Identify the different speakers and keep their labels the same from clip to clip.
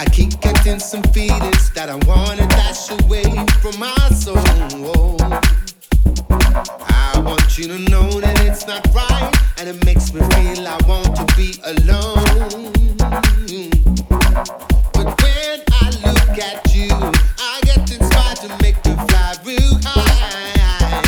Speaker 1: I keep catching some feelings that I wanna dash away from my soul. I want you to know that it's not right, and it makes me feel I want to be alone. But when I look at you, I get inspired to make the fly real high.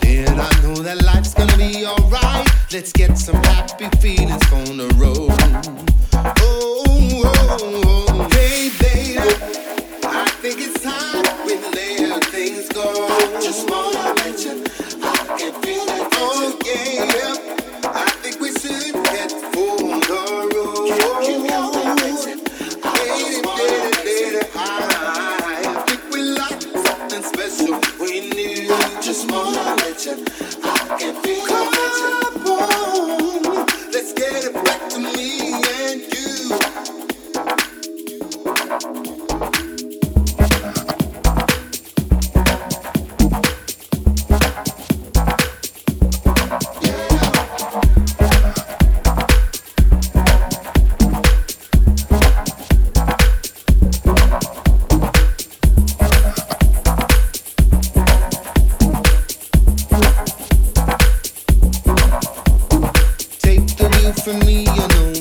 Speaker 1: Then I know that life's gonna be alright. Let's get some happy feelings on the road. Just one.